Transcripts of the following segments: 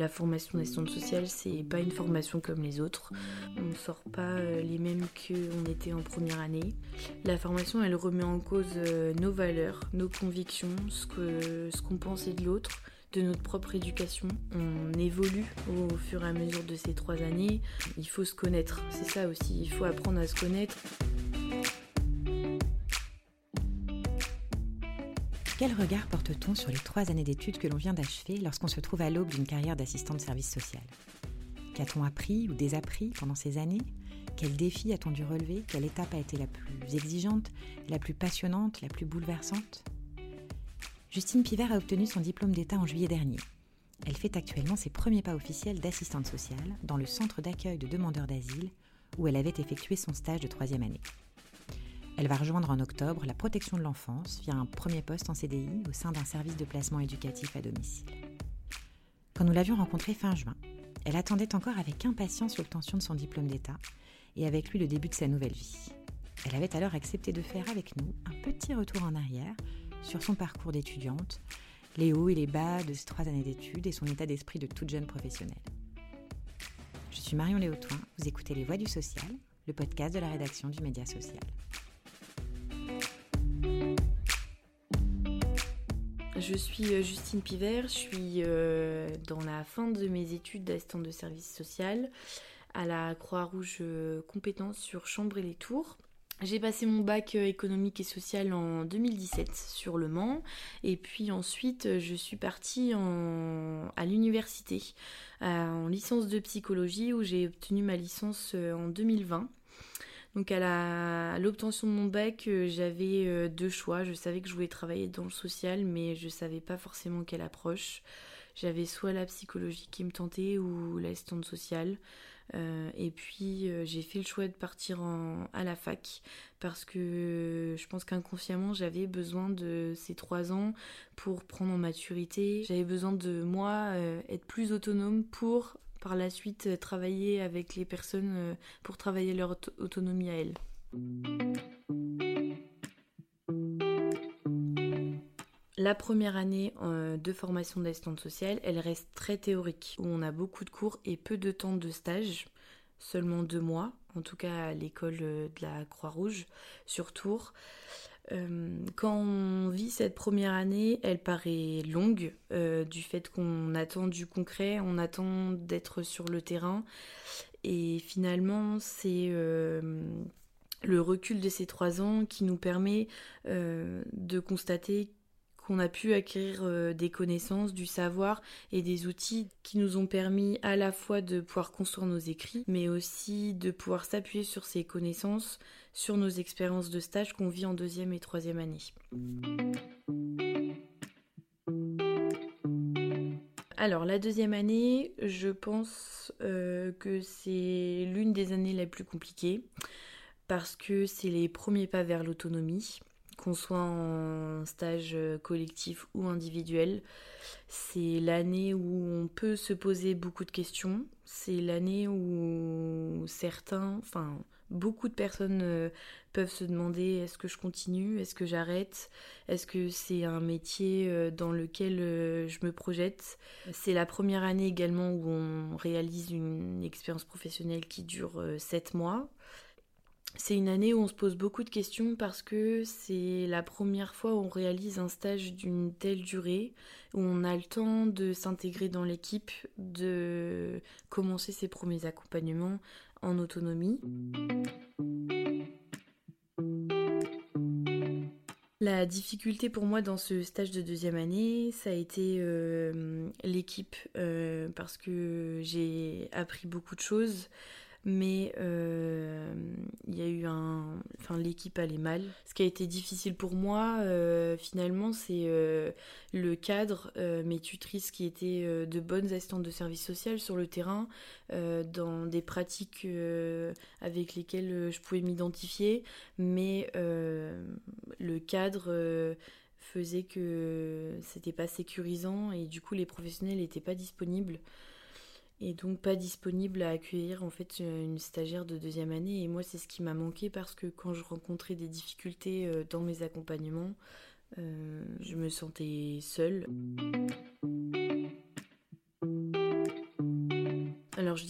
La formation d'assistante sociale, c'est pas une formation comme les autres. On ne sort pas euh, les mêmes qu'on était en première année. La formation, elle remet en cause euh, nos valeurs, nos convictions, ce ce qu'on pensait de l'autre de notre propre éducation. On évolue au fur et à mesure de ces trois années. Il faut se connaître, c'est ça aussi, il faut apprendre à se connaître. Quel regard porte-t-on sur les trois années d'études que l'on vient d'achever lorsqu'on se trouve à l'aube d'une carrière d'assistant de service social? Qu'a-t-on appris ou désappris pendant ces années? Quels défis a-t-on dû relever? Quelle étape a été la plus exigeante, la plus passionnante, la plus bouleversante? Justine Pivert a obtenu son diplôme d'État en juillet dernier. Elle fait actuellement ses premiers pas officiels d'assistante sociale dans le centre d'accueil de demandeurs d'asile où elle avait effectué son stage de troisième année. Elle va rejoindre en octobre la protection de l'enfance via un premier poste en CDI au sein d'un service de placement éducatif à domicile. Quand nous l'avions rencontrée fin juin, elle attendait encore avec impatience l'obtention de son diplôme d'État et avec lui le début de sa nouvelle vie. Elle avait alors accepté de faire avec nous un petit retour en arrière sur son parcours d'étudiante, les hauts et les bas de ses trois années d'études et son état d'esprit de toute jeune professionnelle. Je suis Marion Léotoin, vous écoutez Les Voix du Social, le podcast de la rédaction du Média Social. Je suis euh, Justine Pivert, je suis euh, dans la fin de mes études d'assistante de service social à la Croix-Rouge euh, compétence sur Chambre et les Tours. J'ai passé mon bac économique et social en 2017 sur Le Mans et puis ensuite je suis partie à l'université en licence de psychologie où j'ai obtenu ma licence en 2020. Donc à l'obtention de mon bac, j'avais deux choix. Je savais que je voulais travailler dans le social, mais je savais pas forcément quelle approche. J'avais soit la psychologie qui me tentait ou l'assistante sociale. Euh, et puis euh, j'ai fait le choix de partir à la fac parce que je pense qu'inconsciemment j'avais besoin de ces trois ans pour prendre en maturité. J'avais besoin de moi euh, être plus autonome pour par la suite travailler avec les personnes pour travailler leur autonomie à elles. La première année euh, de formation d'assistante sociale, elle reste très théorique, où on a beaucoup de cours et peu de temps de stage, seulement deux mois, en tout cas à l'école euh, de la Croix-Rouge sur Tours. Euh, quand on vit cette première année, elle paraît longue du fait qu'on attend du concret, on attend d'être sur le terrain. Et finalement, c'est le recul de ces trois ans qui nous permet de constater a pu acquérir euh, des connaissances, du savoir et des outils qui nous ont permis à la fois de pouvoir construire nos écrits, mais aussi de pouvoir s'appuyer sur ces connaissances, sur nos expériences de stage qu'on vit en deuxième et troisième année. Alors la deuxième année, je pense euh, que c'est l'une des années les plus compliquées parce que c'est les premiers pas vers l'autonomie qu'on soit en stage collectif ou individuel. C'est l'année où on peut se poser beaucoup de questions. C'est l'année où certains, enfin beaucoup de personnes euh, peuvent se demander est-ce que je continue, est-ce que j'arrête, est-ce que c'est un métier euh, dans lequel euh, je me projette? C'est la première année également où on réalise une expérience professionnelle qui dure 7 mois c'est une année où on se pose beaucoup de questions parce que c'est la première fois où on réalise un stage d'une telle durée, où on a le temps de s'intégrer dans l'équipe, de commencer ses premiers accompagnements en autonomie. La difficulté pour moi dans ce stage de deuxième année, ça a été euh, l'équipe, euh, parce que j'ai appris beaucoup de choses mais euh, il y a eu un enfin l'équipe allait mal. Ce qui a été difficile pour moi euh, finalement c'est euh, le cadre mes tutrices qui étaient de bonnes assistantes de service social sur le terrain dans des pratiques avec lesquelles je pouvais m'identifier. Mais le cadre faisait que c'était pas sécurisant et du coup les professionnels n'étaient pas disponibles et donc pas disponible à accueillir en fait une stagiaire de deuxième année. Et moi c'est ce qui m'a manqué parce que quand je rencontrais des difficultés euh, dans mes accompagnements euh, je me sentais seule.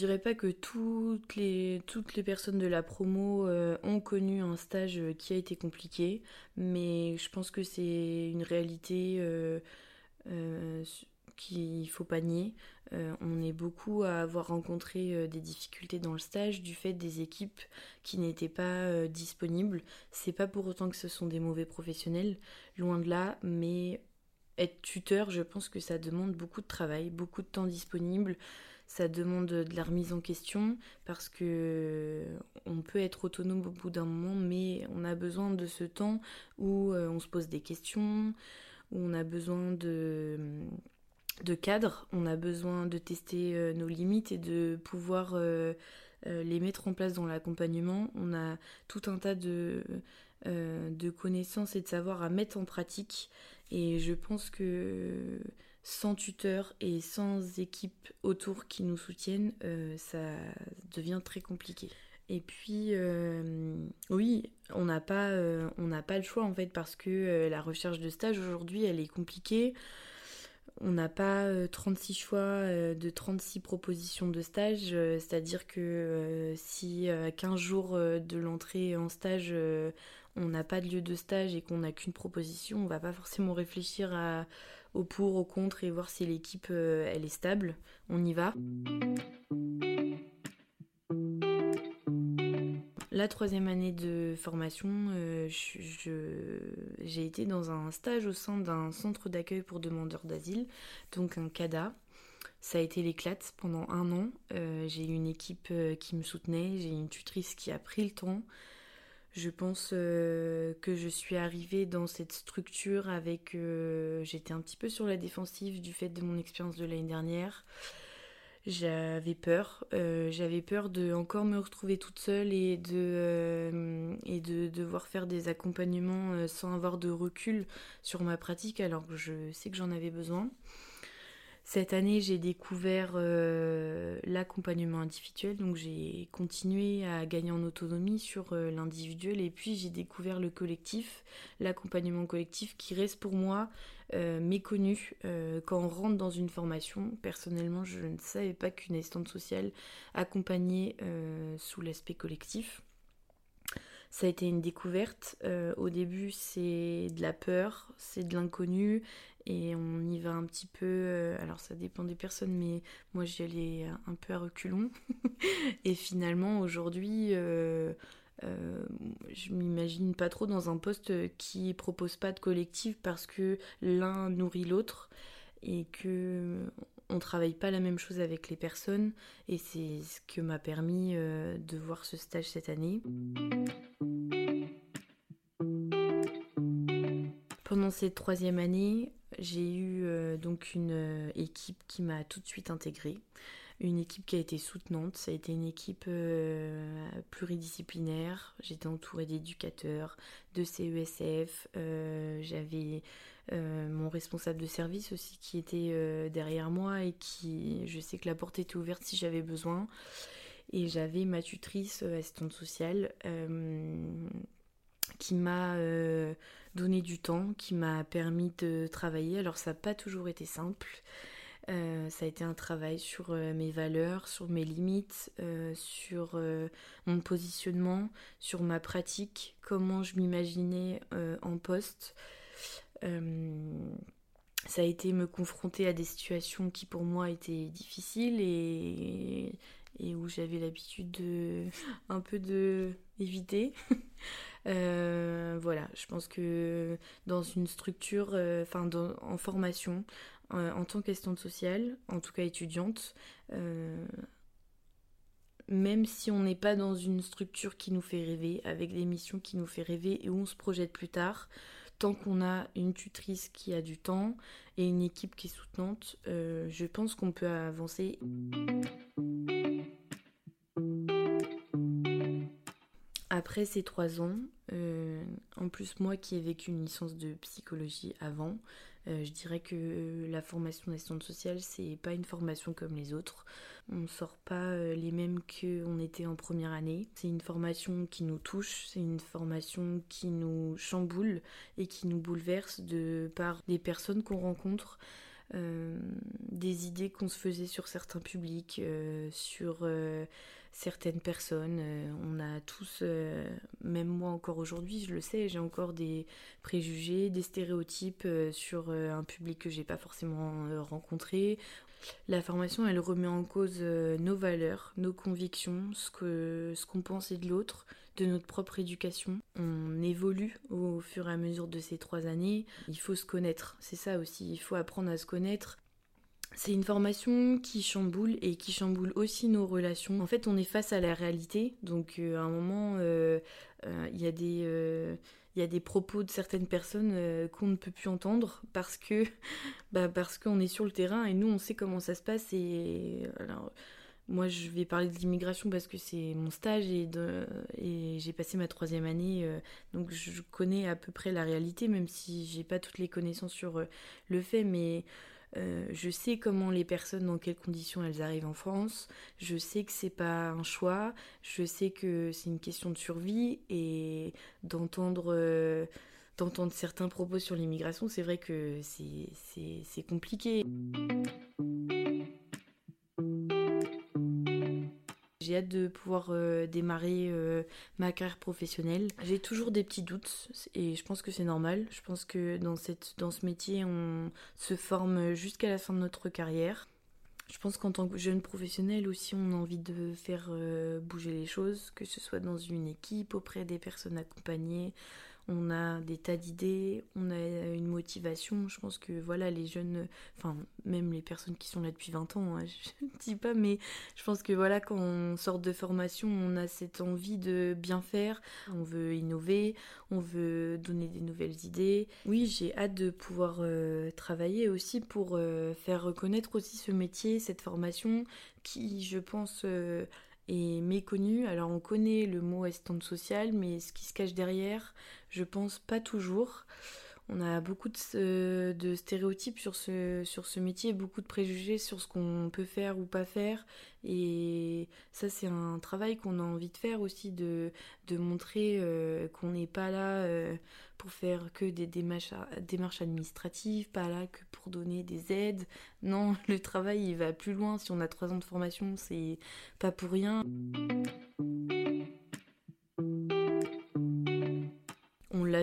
Dirais pas que toutes les, toutes les personnes de la promo euh, ont connu un stage qui a été compliqué, mais je pense que c'est une réalité euh, euh, qu'il faut pas nier. on est beaucoup à avoir rencontré des difficultés dans le stage du fait des équipes qui n'étaient pas disponibles. C'est pas pour autant que ce sont des mauvais professionnels, loin de là, mais être tuteur, je pense que ça demande beaucoup de travail, beaucoup de temps disponible ça demande de la remise en question parce que on peut être autonome au bout d'un moment, mais on a besoin de ce temps où euh, on se pose des questions, où on a besoin de, de cadre, on a besoin de tester euh, nos limites et de pouvoir euh, les mettre en place dans l'accompagnement. On a tout un tas de, connaissances et de savoir à mettre en pratique. Et je pense que sans tuteur et sans équipe autour qui nous soutiennent, euh, ça devient très compliqué. Et puis, euh, oui, on n'a pas, euh, pas le choix en fait parce que la recherche de stage aujourd'hui, elle est compliquée. On n'a pas 36 choix de 36 propositions de stage, c'est-à-dire que si à 15 jours de l'entrée en stage, on n'a pas de lieu de stage et qu'on n'a qu'une proposition, on va pas forcément réfléchir au pour, au contre et voir si l'équipe euh, elle est stable. On y va. La troisième année de formation, euh, j'ai été dans un stage au sein d'un centre d'accueil pour demandeurs d'asile, donc un CADA. Ça a été l'éclate pendant un an. Euh, j'ai eu une équipe qui me soutenait, j'ai une tutrice qui a pris le temps. Je pense euh, que je suis arrivée dans cette structure avec... Euh, j'étais un petit peu sur la défensive du fait de mon expérience de l'année dernière. J'avais peur. Euh, j'avais peur de encore me retrouver toute seule et de, de devoir faire des accompagnements sans avoir de recul sur ma pratique alors que je sais que j'en avais besoin. Cette année, j'ai découvert euh, l'accompagnement individuel, donc j'ai continué à gagner en autonomie sur euh, l'individuel et puis j'ai découvert le collectif, l'accompagnement collectif qui reste pour moi euh, méconnu quand on rentre dans une formation. Personnellement, je ne savais pas qu'une assistante sociale accompagnait sous l'aspect collectif. Ça a été une découverte. au début, c'est de la peur, c'est de l'inconnu, et on y va un petit peu, euh, alors ça dépend des personnes, mais moi j'y allais un peu à reculons. et finalement aujourd'hui, euh, euh, je m'imagine pas trop dans un poste qui propose pas de collectif parce que l'un nourrit l'autre et que on travaille pas la même chose avec les personnes et c'est ce que m'a permis de voir ce stage cette année. Pendant cette troisième année, j'ai eu euh, donc une euh, équipe qui m'a tout de suite intégrée, une équipe qui a été soutenante, ça a été une équipe euh, pluridisciplinaire, j'étais entourée d'éducateurs, de CESF, j'avais mon responsable de service aussi qui était derrière moi et qui, je sais que la porte était ouverte si j'avais besoin, et j'avais ma tutrice assistante sociale qui m'a donné du temps, qui m'a permis de travailler. Alors ça n'a pas toujours été simple. Euh, ça a été un travail sur euh, mes valeurs, sur mes limites, euh, sur mon positionnement, sur ma pratique, comment je m'imaginais en poste. ça a été me confronter à des situations qui pour moi étaient difficiles et, où j'avais l'habitude de un peu de éviter. Voilà, je pense que dans une structure, enfin en formation, en tant qu'assistante sociale, en tout cas étudiante, même si on n'est pas dans une structure qui nous fait rêver, avec des missions qui nous fait rêver et où on se projette plus tard, tant qu'on a une tutrice qui a du temps et une équipe qui est soutenante, je pense qu'on peut avancer. Après ces trois ans, euh, en plus moi qui ai vécu une licence de psychologie avant, euh, je dirais que la formation d'assistante sociale c'est pas une formation comme les autres. On sort pas euh, les mêmes qu'on était en première année. C'est une formation qui nous touche, c'est une formation qui nous chamboule et qui nous bouleverse de par les personnes qu'on rencontre. des idées qu'on se faisait sur certains publics, sur certaines personnes. Euh, on a tous, euh, même moi encore aujourd'hui, je le sais, j'ai encore des préjugés, des stéréotypes euh, sur un public que j'ai pas forcément rencontré. La formation, elle remet en cause nos valeurs, nos convictions, ce que ce qu'on pensait de l'autre, de notre propre éducation. On évolue au fur et à mesure de ces trois années. Il faut se connaître, c'est ça aussi. Il faut apprendre à se connaître c'est une formation qui chamboule et qui chamboule aussi nos relations. En fait, on est face à la réalité, donc euh, à un moment, euh, euh, il y a des il y a des propos de certaines personnes qu'on ne peut plus entendre parce que bah, parce qu'on est sur le terrain et nous on sait comment ça se passe. Et alors moi je vais parler de l'immigration parce que c'est mon stage et, et j'ai passé ma troisième année donc je connais à peu près la réalité même si j'ai pas toutes les connaissances sur le fait. Mais euh, je sais comment les personnes, dans quelles conditions elles arrivent en France. Je sais que c'est pas un choix. Je sais que c'est une question de survie et d'entendre euh, d'entendre certains propos sur l'immigration, c'est vrai que c'est compliqué. J'ai hâte de pouvoir euh, démarrer euh, ma carrière professionnelle. J'ai toujours des petits doutes et je pense que c'est normal. Je pense que dans, cette, dans ce métier, on se forme jusqu'à la fin de notre carrière. Je pense qu'en tant que jeune professionnel aussi, on a envie de faire euh, bouger les choses, que ce soit dans une équipe, auprès des personnes accompagnées, on a des tas d'idées, on a une motivation. Je pense que voilà, les jeunes, enfin, même les personnes qui sont là depuis 20 ans, hein, je ne dis pas, mais je pense que voilà, quand on sort de formation, on a cette envie de bien faire, on veut innover, on veut donner des nouvelles idées. Oui, j'ai hâte de pouvoir euh, travailler aussi pour euh, faire reconnaître aussi ce métier, cette formation qui, je pense, euh, est méconnu. Alors on connaît le mot assistante sociale, mais ce qui se cache derrière, je pense pas toujours. On a beaucoup de, stéréotypes sur ce, sur ce métier, beaucoup de préjugés sur ce qu'on peut faire ou pas faire. Et ça, c'est un travail qu'on a envie de faire aussi, de, de montrer euh, qu'on n'est pas là euh, pour faire que des démarches, démarches administratives, pas là que pour donner des aides. Non, le travail, il va plus loin. Si on a trois ans de formation, c'est pas pour rien.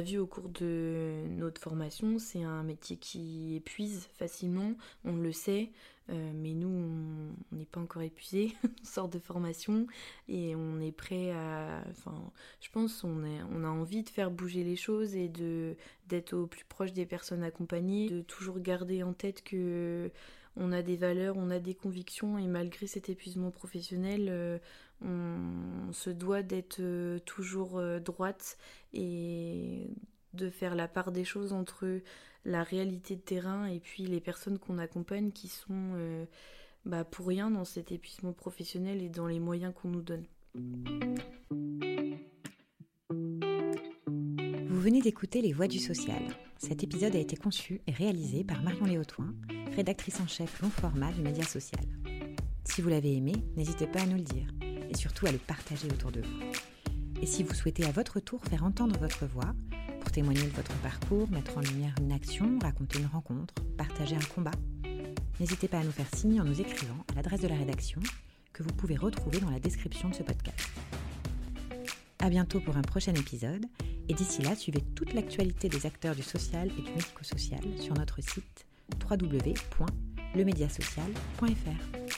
Vu au cours de notre formation, c'est un métier qui épuise facilement, on le sait, euh, mais nous, on n'est pas encore épuisé, on sort de formation et on est prêt à... Enfin, je pense on, on a envie de faire bouger les choses et de d'être au plus proche des personnes accompagnées, de toujours garder en tête que on a des valeurs, on a des convictions et malgré cet épuisement professionnel, euh, on, se doit d'être euh, toujours euh, droite et de faire la part des choses entre la réalité de terrain et puis les personnes qu'on accompagne qui sont bah, pour rien dans cet épuisement professionnel et dans les moyens qu'on nous donne. Vous venez d'écouter Les Voix du Social. Cet épisode a été conçu et réalisé par Marion Léotoin, rédactrice en chef long format du Média Social. Si vous l'avez aimé, n'hésitez pas à nous le dire et surtout à le partager autour de vous. Et si vous souhaitez à votre tour faire entendre votre voix, pour témoigner de votre parcours, mettre en lumière une action, raconter une rencontre, partager un combat, n'hésitez pas à nous faire signe en nous écrivant à l'adresse de la rédaction que vous pouvez retrouver dans la description de ce podcast. À bientôt pour un prochain épisode et d'ici là, suivez toute l'actualité des acteurs du social et du médico-social sur notre site www.lemediasocial.fr.